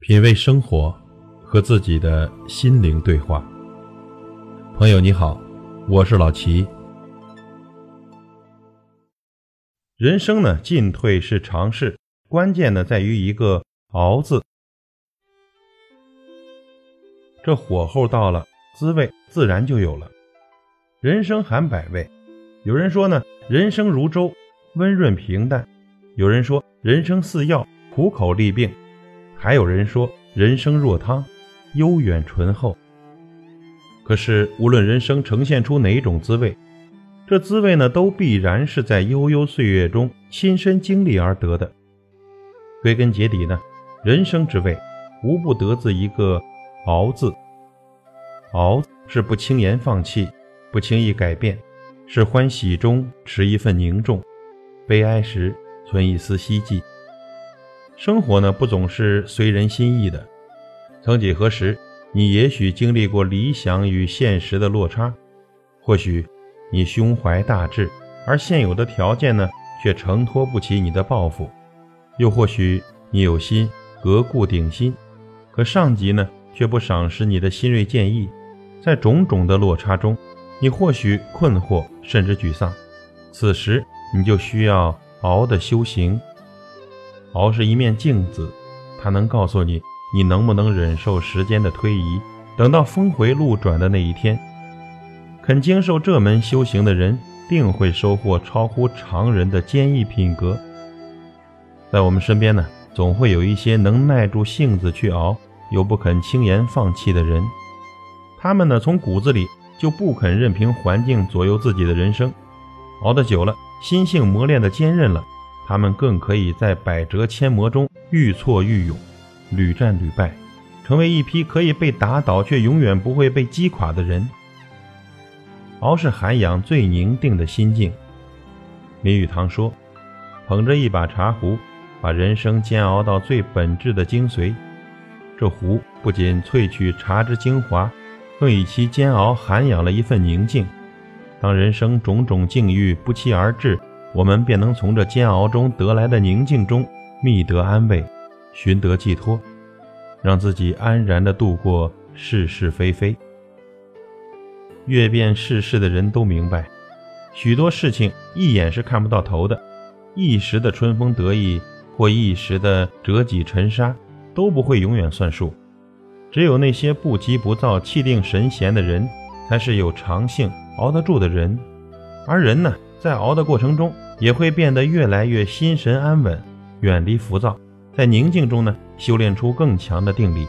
品味生活，和自己的心灵对话。朋友你好，我是老齐。人生呢，进退是常事，关键呢在于一个“熬”字。这火候到了，滋味自然就有了。人生含百味，有人说呢，人生如粥，温润平淡；有人说，人生似药，苦口利病。还有人说人生若汤，悠远醇厚。可是无论人生呈现出哪种滋味，这滋味呢，都必然是在悠悠岁月中亲身经历而得的。归根结底呢，人生之味无不得自一个“熬”字。熬是不轻言放弃，不轻易改变，是欢喜中持一份凝重，悲哀时存一丝希冀。生活呢，不总是随人心意的。曾几何时，你也许经历过理想与现实的落差；或许你胸怀大志，而现有的条件呢，却承托不起你的抱负；又或许你有心革故鼎新，可上级呢，却不赏识你的新锐建议。在种种的落差中，你或许困惑，甚至沮丧。此时，你就需要熬的修行。熬是一面镜子，它能告诉你你能不能忍受时间的推移。等到峰回路转的那一天，肯经受这门修行的人，定会收获超乎常人的坚毅品格。在我们身边呢，总会有一些能耐住性子去熬，又不肯轻言放弃的人。他们呢，从骨子里就不肯任凭环境左右自己的人生。熬得久了，心性磨练的坚韧了。他们更可以在百折千磨中愈挫愈勇，屡战屡败，成为一批可以被打倒却永远不会被击垮的人。熬是涵养最宁定的心境。林语堂说：“捧着一把茶壶，把人生煎熬到最本质的精髓。这壶不仅萃取茶之精华，更以其煎熬涵养了一份宁静。当人生种种境遇不期而至。”我们便能从这煎熬中得来的宁静中觅得安慰，寻得寄托，让自己安然地度过是是非非。阅遍世事的人都明白，许多事情一眼是看不到头的，一时的春风得意或一时的折戟沉沙都不会永远算数。只有那些不急不躁、气定神闲的人，才是有长性、熬得住的人。而人呢？在熬的过程中，也会变得越来越心神安稳，远离浮躁，在宁静中呢，修炼出更强的定力。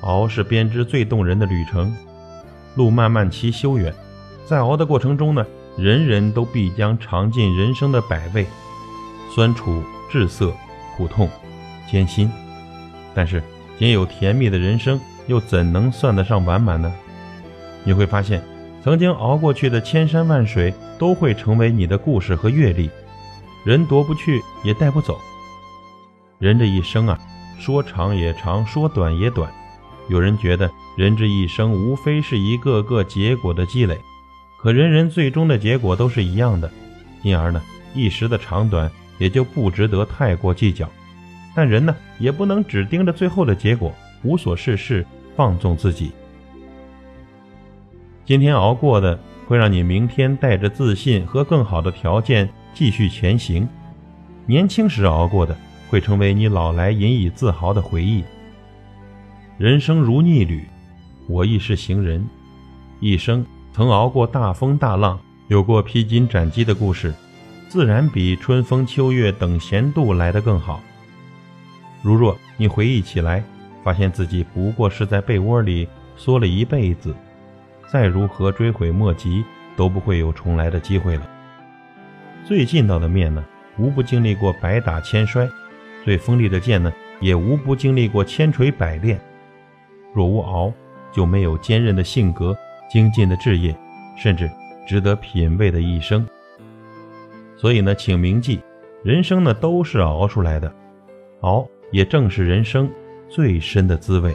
熬是编织最动人的旅程，路漫漫其修远，在熬的过程中呢，人人都必将尝尽人生的百味，酸楚、滞涩、苦痛、艰辛。但是，仅有甜蜜的人生，又怎能算得上完满呢？你会发现。曾经熬过去的千山万水，都会成为你的故事和阅历。人夺不去，也带不走。人这一生啊，说长也长，说短也短。有人觉得人这一生无非是一个个结果的积累，可人人最终的结果都是一样的，因而呢，一时的长短也就不值得太过计较。但人呢，也不能只盯着最后的结果，无所事事，放纵自己。今天熬过的，会让你明天带着自信和更好的条件继续前行；年轻时熬过的，会成为你老来引以自豪的回忆。人生如逆旅，我亦是行人，一生曾熬过大风大浪，有过披荆斩棘的故事，自然比春风秋月等闲度来得更好。如若你回忆起来，发现自己不过是在被窝里缩了一辈子。再如何追悔莫及，都不会有重来的机会了。最劲道的面呢，无不经历过百打千摔；最锋利的剑呢，也无不经历过千锤百炼。若无熬，就没有坚韧的性格、精进的志业，甚至值得品味的一生。所以呢，请铭记，人生呢都是熬出来的，熬也正是人生最深的滋味。